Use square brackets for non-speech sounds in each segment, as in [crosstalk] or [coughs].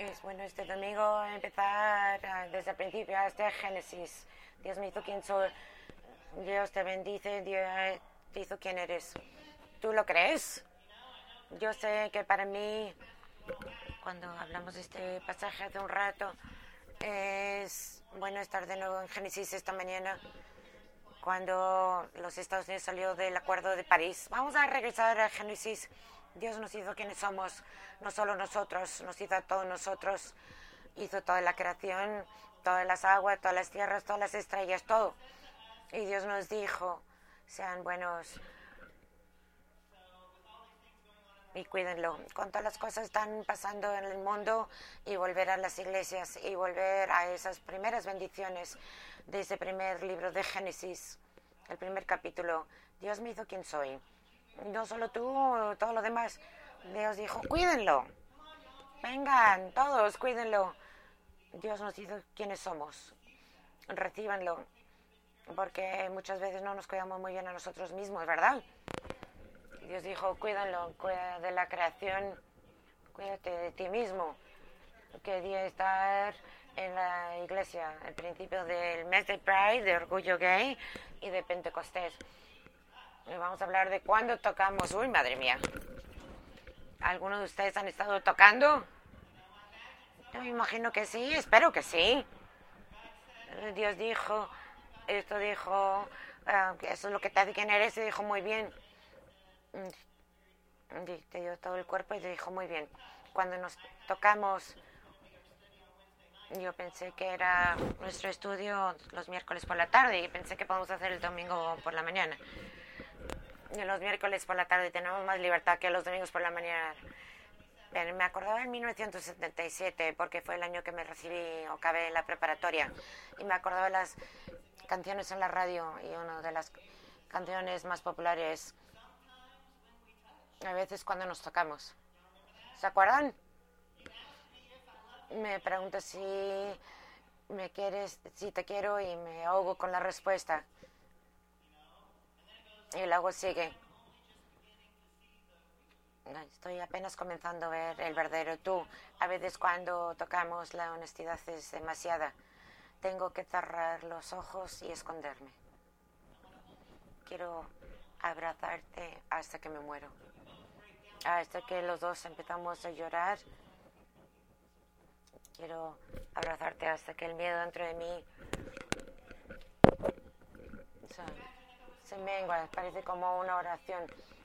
Es bueno este domingo empezar ah, desde el principio hasta Génesis. Dios me hizo quien soy. Dios te bendice, Dios te hizo quien eres. ¿Tú lo crees? Yo sé que para mí, cuando hablamos de este pasaje hace un rato, es bueno estar de nuevo en Génesis esta mañana, cuando los Estados Unidos salió del Acuerdo de París. Vamos a regresar a Génesis. Dios nos hizo quienes somos, no solo nosotros, nos hizo a todos nosotros, hizo toda la creación, todas las aguas, todas las tierras, todas las estrellas, todo. Y Dios nos dijo, sean buenos y cuídenlo. Con todas las cosas están pasando en el mundo y volver a las iglesias y volver a esas primeras bendiciones de ese primer libro de Génesis, el primer capítulo. Dios me hizo quien soy. No solo tú, todo lo demás. Dios dijo, cuídenlo. Vengan, todos, cuídenlo. Dios nos hizo quienes somos. Recíbanlo. Porque muchas veces no nos cuidamos muy bien a nosotros mismos, ¿verdad? Dios dijo, cuídalo, cuida de la creación, cuídate de ti mismo. Quería estar en la iglesia al principio del mes de Pride, de Orgullo Gay y de Pentecostés. Y vamos a hablar de cuándo tocamos. Uy, madre mía. ¿Algunos de ustedes han estado tocando? Yo me imagino que sí, espero que sí. Dios dijo, esto dijo, uh, eso es lo que te hace y dijo muy bien. Te dio todo el cuerpo y te dijo muy bien. Cuando nos tocamos, yo pensé que era nuestro estudio los miércoles por la tarde y pensé que podemos hacer el domingo por la mañana. Los miércoles por la tarde tenemos más libertad que los domingos por la mañana. me acordaba en 1977 porque fue el año que me recibí o acabé en la preparatoria y me acordaba de las canciones en la radio y una de las canciones más populares a veces cuando nos tocamos. ¿Se acuerdan? Me pregunta si me quieres, si te quiero y me ahogo con la respuesta. Y luego sigue. Estoy apenas comenzando a ver el verdadero tú. A veces cuando tocamos la honestidad es demasiada. Tengo que cerrar los ojos y esconderme. Quiero abrazarte hasta que me muero. Hasta que los dos empezamos a llorar. Quiero abrazarte hasta que el miedo dentro de mí se, mengua. Parece como una oración.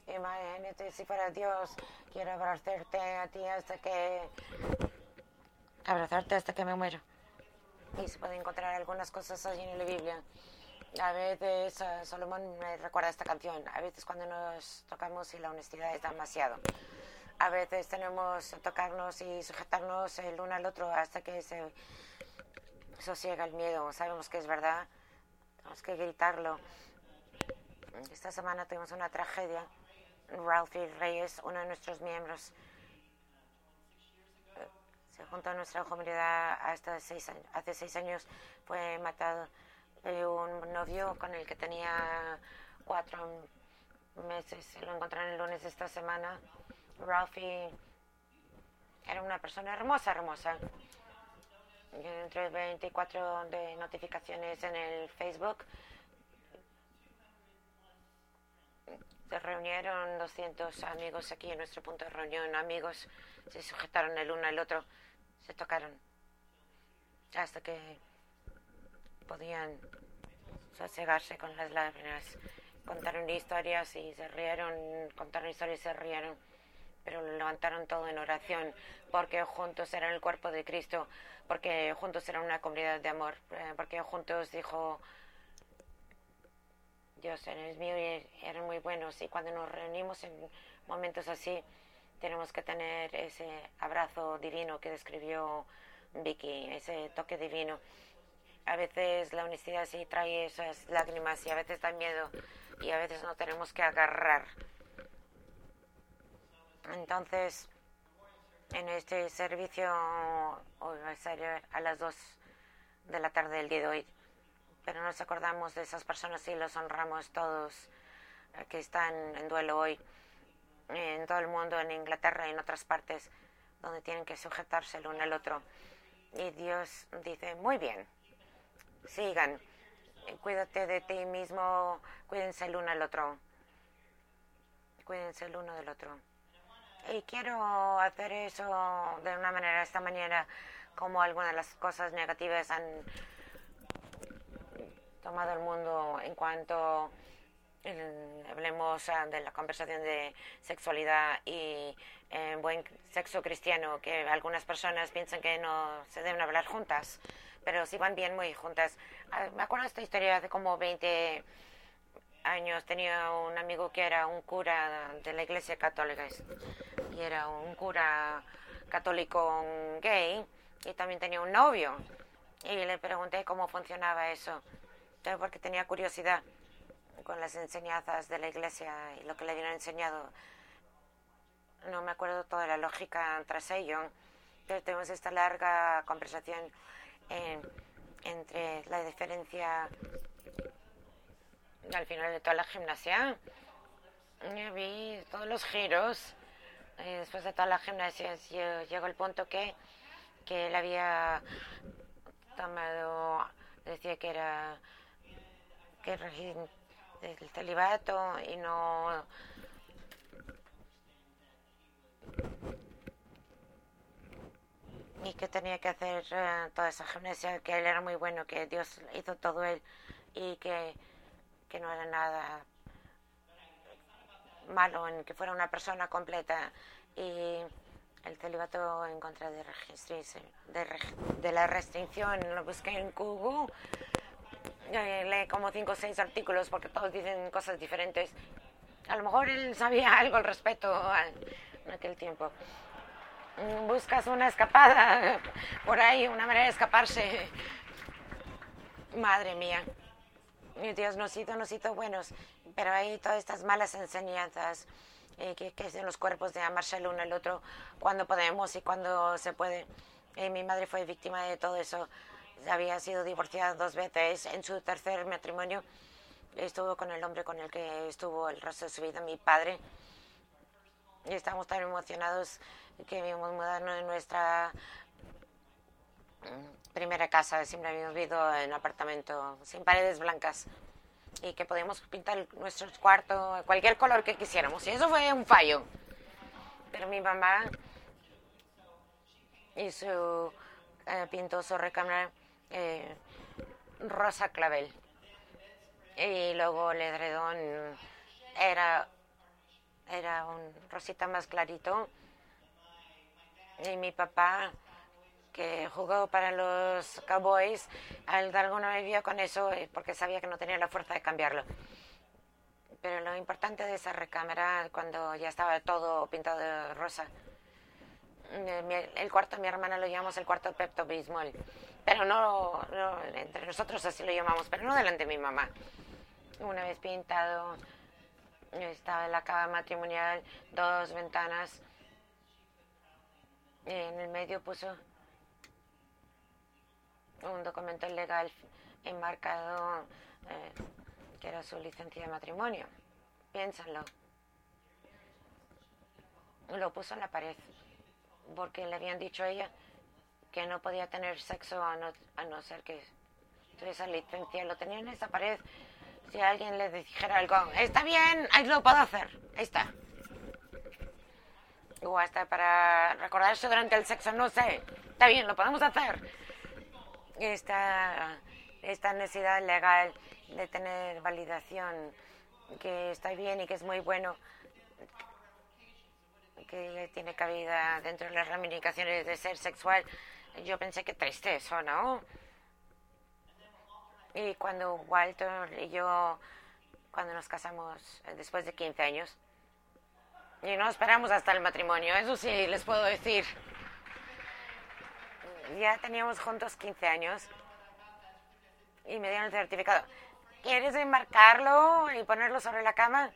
Imagínate si fuera Dios. Quiero abrazarte a ti hasta que... Abrazarte hasta que me muero y se pueden encontrar algunas cosas allí en la Biblia. A veces uh, Salomón me recuerda esta canción, a veces cuando nos tocamos y la honestidad es demasiado. A veces tenemos que tocarnos y sujetarnos el uno al otro hasta que se sosiega el miedo. Sabemos que es verdad, tenemos que gritarlo. Esta semana tuvimos una tragedia. Ralphie Reyes, uno de nuestros miembros, se juntó a nuestra comunidad hace seis años, fue matado un novio con el que tenía cuatro meses. Lo encontraron el lunes de esta semana. Ralphie era una persona hermosa, hermosa. Entre 24 de notificaciones en el Facebook. Se reunieron 200 amigos aquí en nuestro punto de reunión. Amigos se sujetaron el uno al otro se tocaron hasta que podían sosegarse con las lágrimas. Contaron historias y se rieron, contaron historias y se rieron, pero lo levantaron todo en oración, porque juntos eran el cuerpo de Cristo, porque juntos eran una comunidad de amor, eh, porque juntos dijo, Dios eres mío y eran muy buenos. Y cuando nos reunimos en momentos así, tenemos que tener ese abrazo divino que describió Vicky, ese toque divino. A veces la honestidad sí trae esas lágrimas y a veces da miedo y a veces no tenemos que agarrar. Entonces, en este servicio hoy va a ser a las 2 de la tarde del día de hoy, pero nos acordamos de esas personas y los honramos todos que están en duelo hoy en todo el mundo, en Inglaterra y en otras partes donde tienen que sujetarse el uno al otro. Y Dios dice, muy bien, sigan, cuídate de ti mismo, cuídense el uno al otro, cuídense el uno del otro. Y quiero hacer eso de una manera, esta manera, como algunas de las cosas negativas han tomado el mundo en cuanto hablemos ah, de la conversación de sexualidad y eh, buen sexo cristiano, que algunas personas piensan que no se deben hablar juntas, pero sí van bien muy juntas. Ah, me acuerdo de esta historia hace como 20 años. Tenía un amigo que era un cura de la iglesia católica y era un cura católico gay y también tenía un novio. Y le pregunté cómo funcionaba eso, porque tenía curiosidad con las enseñanzas de la iglesia y lo que le habían enseñado. No me acuerdo toda la lógica tras ello, pero tenemos esta larga conversación entre la diferencia al final de toda la gimnasia. Yo vi todos los giros. Y después de toda la gimnasia llegó el punto que, que él había tomado, decía que era que el celibato y no y que tenía que hacer eh, toda esa gimnasia, que él era muy bueno, que Dios hizo todo él y que, que no era nada malo en que fuera una persona completa y el celibato en contra de, de, de la restricción lo busqué en Google lee como cinco o seis artículos porque todos dicen cosas diferentes. A lo mejor él sabía algo al respecto en aquel tiempo. Mm, buscas una escapada por ahí, una manera de escaparse. Madre mía. Dios nos hizo, nos hizo buenos, pero hay todas estas malas enseñanzas eh, que, que es en los cuerpos de amarse el uno al otro cuando podemos y cuando se puede. Eh, mi madre fue víctima de todo eso había sido divorciada dos veces. En su tercer matrimonio estuvo con el hombre con el que estuvo el resto de su vida, mi padre. Y estamos tan emocionados que habíamos mudado en nuestra mm, primera casa. Siempre habíamos vivido en apartamento sin paredes blancas y que podíamos pintar nuestro cuarto cualquier color que quisiéramos. Y eso fue un fallo. Pero mi mamá y su eh, pintó su recámara eh, rosa clavel. Y luego el edredón era, era un rosita más clarito. Y mi papá, que jugó para los Cowboys, algo no me vio con eso eh, porque sabía que no tenía la fuerza de cambiarlo. Pero lo importante de esa recámara, cuando ya estaba todo pintado de rosa, eh, el cuarto mi hermana lo llamamos el cuarto Pepto Bismol pero no, entre nosotros así lo llamamos, pero no delante de mi mamá. Una vez pintado, estaba en la cama matrimonial, dos ventanas, y en el medio puso un documento legal enmarcado eh, que era su licencia de matrimonio. Piénsalo. Lo puso en la pared porque le habían dicho a ella que no podía tener sexo a no, a no ser que esa licencia. Lo tenía en esa pared. Si alguien le dijera algo, está bien, ahí lo puedo hacer. Ahí está. O hasta para recordarse durante el sexo, no sé. Está bien, lo podemos hacer. Esta, esta necesidad legal de tener validación, que está bien y que es muy bueno, que tiene cabida dentro de las ramificaciones de ser sexual, yo pensé que triste eso, ¿no? Y cuando Walter y yo, cuando nos casamos eh, después de 15 años, y no esperamos hasta el matrimonio, eso sí les puedo decir. Ya teníamos juntos 15 años y me dieron el certificado. ¿Quieres enmarcarlo y ponerlo sobre la cama?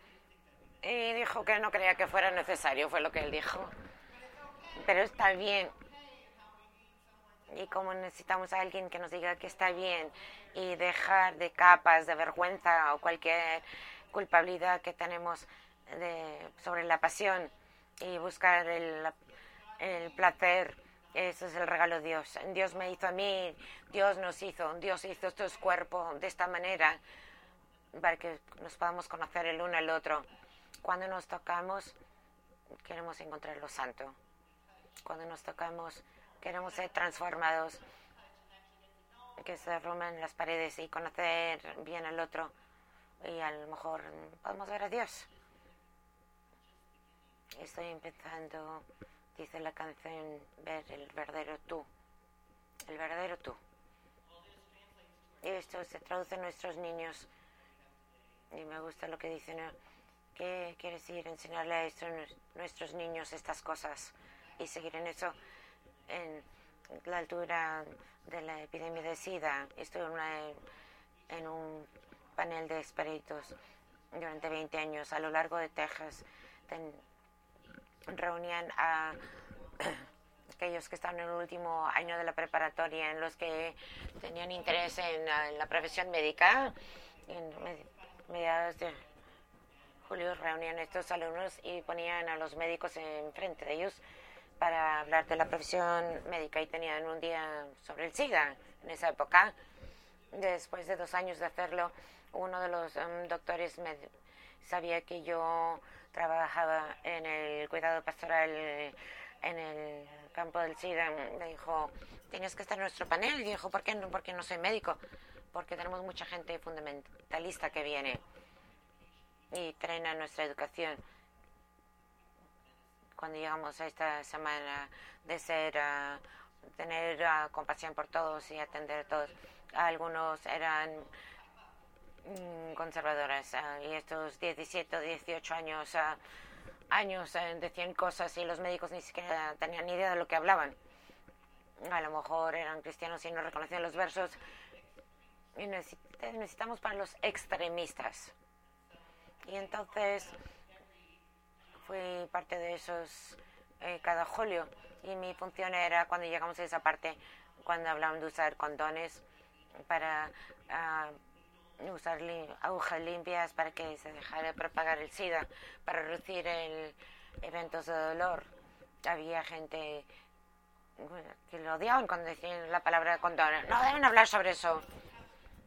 Y dijo que no creía que fuera necesario, fue lo que él dijo. Pero está bien, y como necesitamos a alguien que nos diga que está bien y dejar de capas de vergüenza o cualquier culpabilidad que tenemos sobre la pasión y buscar el, el placer. Eso es el regalo de Dios. Dios me hizo a mí, Dios nos hizo, Dios hizo estos cuerpos de esta manera para que nos podamos conocer el uno al otro. Cuando nos tocamos, queremos encontrar lo santo. Cuando nos tocamos, queremos ser transformados, que se rompan las paredes y conocer bien al otro. Y a lo mejor podemos ver a Dios. Estoy empezando, dice la canción, ver el verdadero tú. El verdadero tú. Y esto se traduce en nuestros niños. Y me gusta lo que dicen. ¿Qué quiere decir enseñarle a nuestros niños estas cosas? Y seguir en eso. En la altura de la epidemia de SIDA, estuve en, un panel de expertos durante 20 años a lo largo de Texas. reunían a [clears throat] aquellos que estaban en el último año de la preparatoria, en los que tenían interés en, la profesión médica. En mediados de julio reunían estos alumnos y ponían a los médicos enfrente de ellos para hablar de la profesión médica y tenían un día sobre el SIDA en esa época. Después de dos años de hacerlo, uno de los um, doctores me sabía que yo trabajaba en el cuidado pastoral en el campo del SIDA. Me dijo, tienes que estar en nuestro panel. Y dijo, ¿por qué, no? porque no soy médico? Porque tenemos mucha gente fundamentalista que viene y a nuestra educación cuando llegamos a esta semana de ser, uh, tener uh, compasión por todos y atender a todos. Algunos eran mm, conservadores uh, y estos 17 o 18 años, años decían cosas y los médicos ni siquiera tenían ni idea de lo que hablaban. A lo mejor eran cristianos y no reconocían los versos. Y necesitamos para los extremistas. Y entonces fui parte de esos eh, cada julio y mi función era cuando llegamos a esa parte, cuando hablaban de usar condones para uh, usar agujas limpias para que se dejara de propagar el SIDA, para reducir el eventos de dolor. Había gente que lo odiaban cuando decían la palabra condones. No deben hablar sobre eso.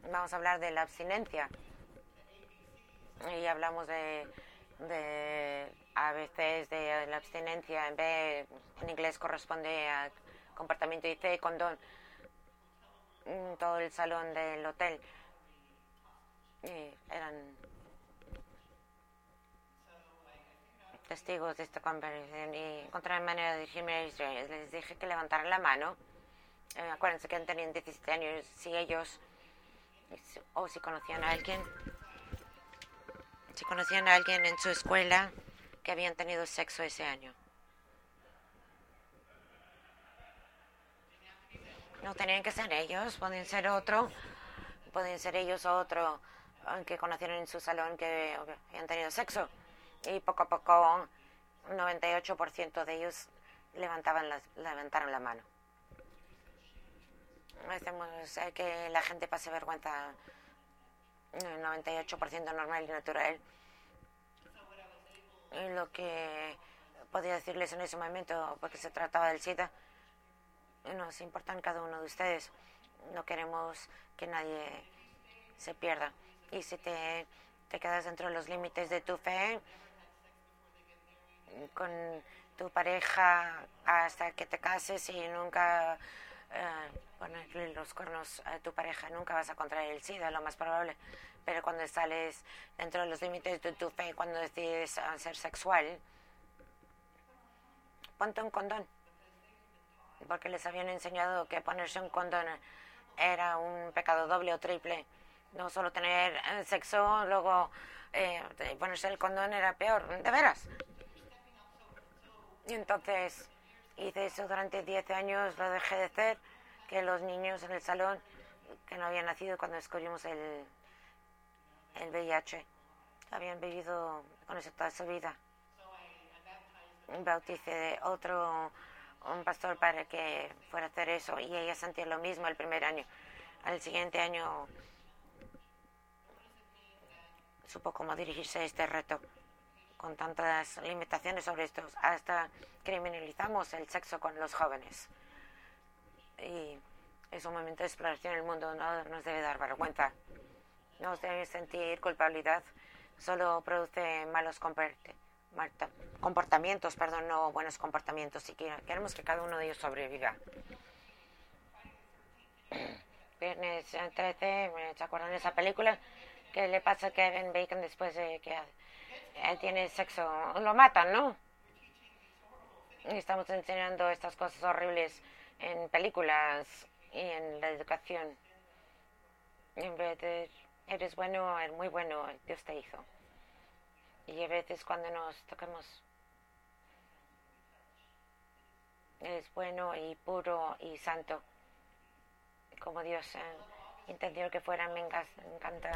Vamos a hablar de la abstinencia. Y hablamos de a veces de la abstinencia en B en inglés corresponde a comportamiento y C condón todo el salón del hotel. Eran testigos de esta conversación y encontraron manera de decirme les dije que levantaran la mano. Eh, acuérdense que tenían 17 años. Si ellos o si conocían a alguien si conocían a alguien en su escuela que habían tenido sexo ese año. No tenían que ser ellos, pueden ser otro, pueden ser ellos o otro que conocieron en su salón que habían tenido sexo. Y poco a poco, 98% de ellos levantaban levantaron la mano. Hacemos que la gente pase vergüenza 98% normal y natural. Lo que podía decirles en ese momento, porque se trataba del SIDA, nos importan cada uno de ustedes. No queremos que nadie se pierda. Y si te, te quedas dentro de los límites de tu fe, con tu pareja hasta que te cases y nunca eh, ponerle los cuernos a tu pareja, nunca vas a contraer el SIDA, lo más probable. Pero cuando sales dentro de los límites de tu fe, cuando decides ser sexual, ponte un condón. Porque les habían enseñado que ponerse un condón era un pecado doble o triple. No solo tener eh, sexo, luego eh, ponerse el condón era peor, de veras. Y entonces hice eso durante 10 años, lo dejé de hacer, que los niños en el salón que no habían nacido cuando escogimos el, el VIH, habían vivido con eso toda su vida. Bauticé otro, un pastor para que fuera a hacer eso y ella sentía lo mismo el primer año. Al siguiente año supo cómo dirigirse a este reto con tantas limitaciones sobre esto, hasta criminalizamos el sexo con los jóvenes. Y es un momento de exploración en el mundo, no nos debe dar vergüenza, no debe sentir culpabilidad, solo produce malos comportamientos, perdón, no buenos comportamientos, y queremos que cada uno de ellos sobreviva. [clears throat] Viernes 13, ¿se acuerdan de esa película? ¿Qué le pasa a Kevin Bacon después de que él tiene sexo? Lo matan, ¿no? Y estamos enseñando estas cosas horribles en películas y en la educación. En vez de eres bueno, eres muy bueno, Dios te hizo. Y a veces cuando nos tocamos es bueno y puro y santo como Dios eh, entendió que fuera. Me encanta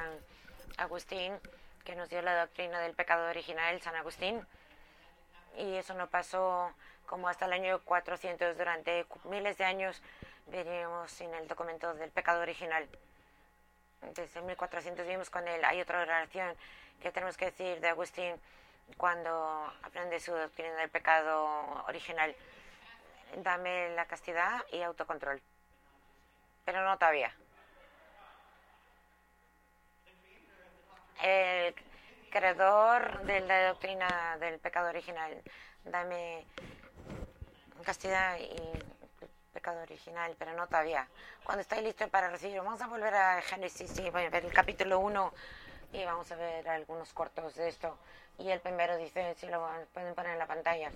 Agustín, que nos dio la doctrina del pecado original, San Agustín. Y eso no pasó como hasta el año 400. Durante miles de años veníamos sin el documento del pecado original. Desde 1400 vimos con él. Hay otra oración que tenemos que decir de Agustín cuando aprende su doctrina del pecado original. Dame la castidad y autocontrol pero no todavía. El creador de la doctrina del pecado original, dame castidad y pecado original, pero no todavía. Cuando estáis listos para recibir, vamos a volver a Génesis y ver el capítulo 1 y vamos a ver algunos cortos de esto. Y el primero dice, si lo pueden poner en la pantalla,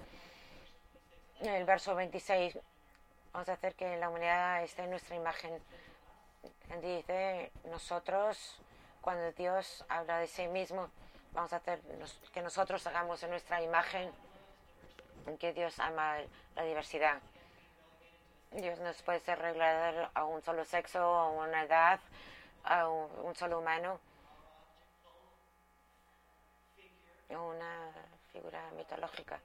el verso 26, Vamos a hacer que la humanidad esté en nuestra imagen. Dice, nosotros, cuando Dios habla de sí mismo, vamos a hacer que nosotros hagamos en nuestra imagen que Dios ama la diversidad. Dios no puede ser reglado a un solo sexo, a una edad, a un, solo humano, una figura mitológica.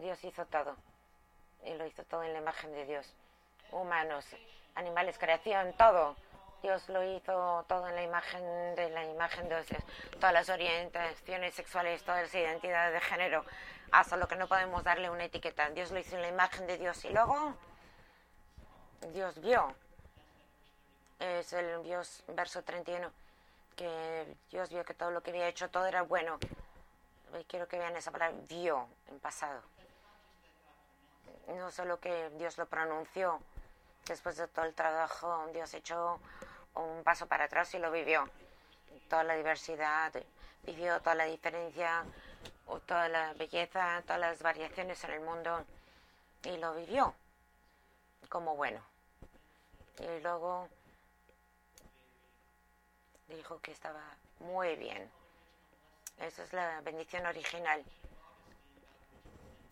Dios hizo todo y lo hizo todo en la imagen de Dios. Humanos, animales, creación, todo. Dios lo hizo todo en la imagen de la imagen de Dios. Todas las orientaciones sexuales, todas las identidades de género, hasta lo que no podemos darle una etiqueta. Dios lo hizo en la imagen de Dios y luego Dios vio. Es el Dios, verso 31, que Dios vio que todo lo que había hecho, todo era bueno. quiero que vean esa palabra, vio en pasado no solo que Dios lo pronunció, después de todo el trabajo, Dios echó un paso para atrás y lo vivió. Toda la diversidad, vivió toda la diferencia, toda la belleza, todas las variaciones en el mundo y lo vivió como bueno. Y luego dijo que estaba muy bien. Esa es la bendición original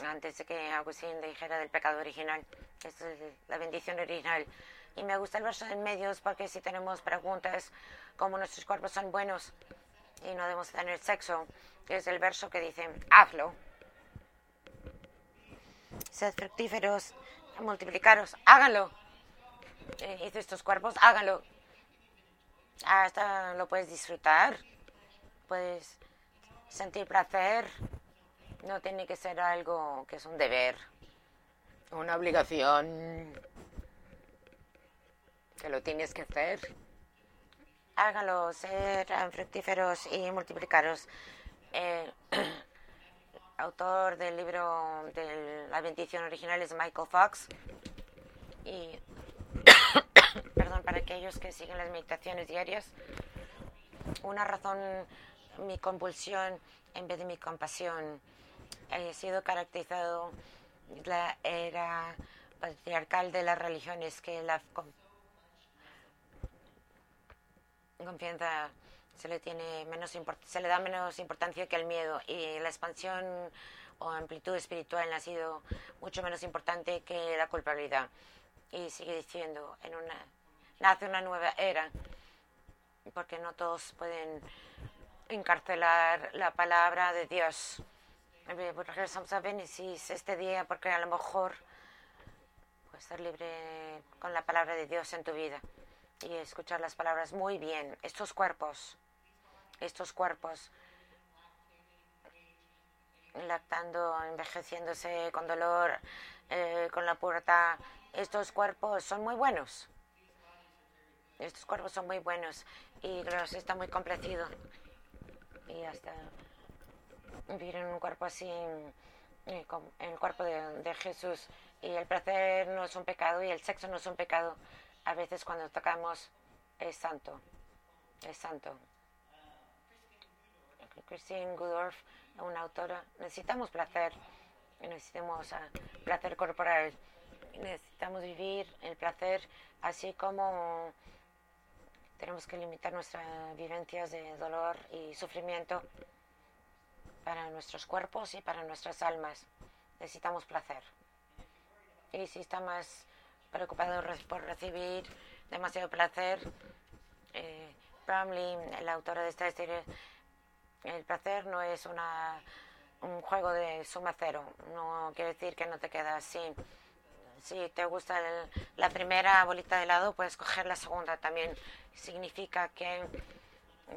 antes de que Agustín dijera del pecado original. Esta es la bendición original. Y me gusta el verso en medios porque si tenemos preguntas como nuestros cuerpos son buenos y no debemos tener sexo, es el verso que dice, hazlo. Sed fructíferos, multiplicaros, háganlo. Eh, dice estos cuerpos, háganlo. Hasta lo puedes disfrutar, puedes sentir placer, no tiene que ser algo que es un deber, una obligación, que lo tienes que hacer. Hágalo, ser fructíferos y multiplicaros. El [clears throat] autor del libro de la bendición original es Michael Fox. [coughs] perdón, para aquellos que siguen las meditaciones diarias, una razón, mi compulsión en vez de mi compasión ha sido caracterizado la era patriarcal de las religiones, que la confianza se le tiene menos se le da menos importancia que el miedo y la expansión o amplitud espiritual ha sido mucho menos importante que la culpabilidad y sigue diciendo en una nace una nueva era porque no todos pueden encarcelar la palabra de Dios pues regresamos a este día porque a lo mejor puedes estar libre con la palabra de Dios en tu vida y escuchar las palabras muy bien. Estos cuerpos, estos cuerpos lactando, envejeciéndose con dolor, eh, con la puerta. Estos cuerpos son muy buenos. Estos cuerpos son muy buenos y los está muy complacido. Y hasta vivir en un cuerpo así, en el cuerpo de, de Jesús. Y el placer no es un pecado y el sexo no es un pecado. A veces cuando tocamos es santo. Es santo. Christine Goodorf, una autora, necesitamos placer, necesitamos uh, placer corporal, necesitamos vivir el placer así como tenemos que limitar nuestras vivencias de dolor y sufrimiento para nuestros cuerpos y para nuestras almas. Necesitamos placer. Y si está más preocupado por recibir demasiado placer, eh, Bramley, la autora de esta historia, el placer no es una, un juego de suma cero. No quiere decir que no te quedas sin. Si te gusta la primera bolita de helado, puedes coger la segunda. También significa que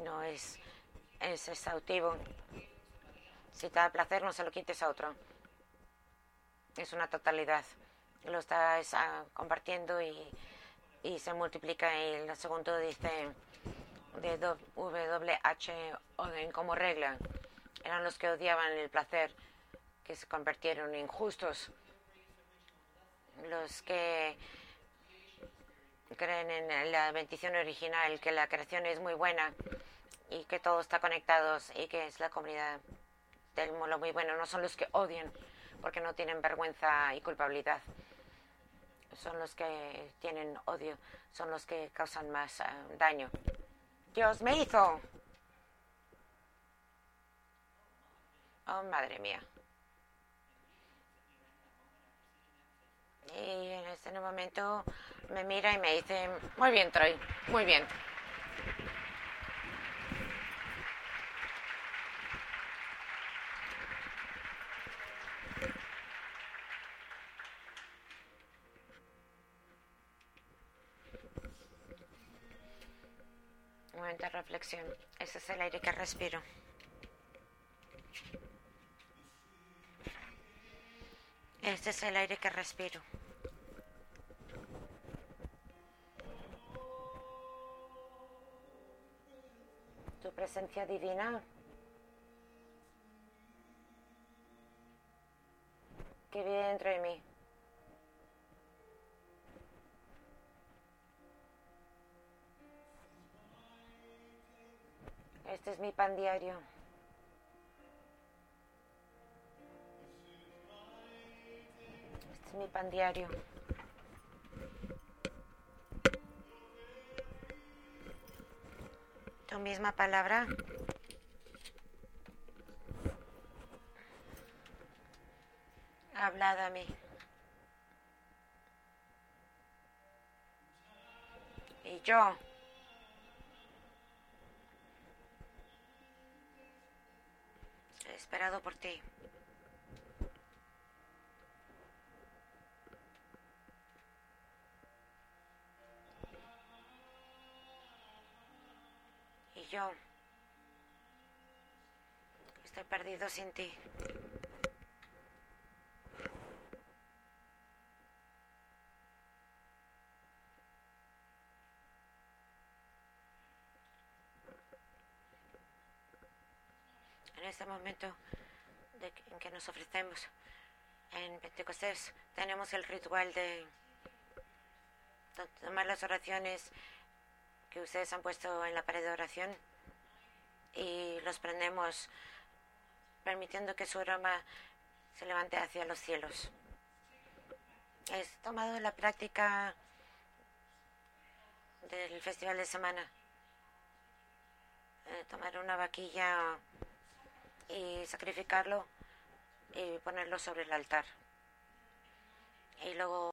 no es, es exhaustivo. Si te da placer, no se lo quites a otro. Es una totalidad. Lo estás ah, compartiendo y, y se multiplica. Y el segundo dice de WH como regla eran los que odiaban el placer, que se convirtieron en injustos, los que creen en la bendición original, que la creación es muy buena y que todo está conectado y que es la comunidad del lo muy bueno, no son los que odian porque no tienen vergüenza y culpabilidad. Son los que tienen odio, son los que causan más eh, daño. Dios me hizo. Oh, madre mía. Y en este momento me mira y me dice, muy bien, Troy, muy bien. momento de reflexión. Ese es el aire que respiro. Este es el aire que respiro. Tu presencia divina que vive dentro de mí. Este es mi pan diario. Mi pan diario. Tu misma palabra. Hablado a mí. Y yo. esperado por ti. Perdido sin ti. en este momento en que nos ofrecemos en Pentecostés, tenemos el ritual de tomar las oraciones que ustedes han puesto en la pared de oración y los prendemos permitiendo que su aroma se levante hacia los cielos. He tomado la práctica del festival de semana. Eh, tomar una vaquilla y sacrificarlo y ponerlo sobre el altar. Y luego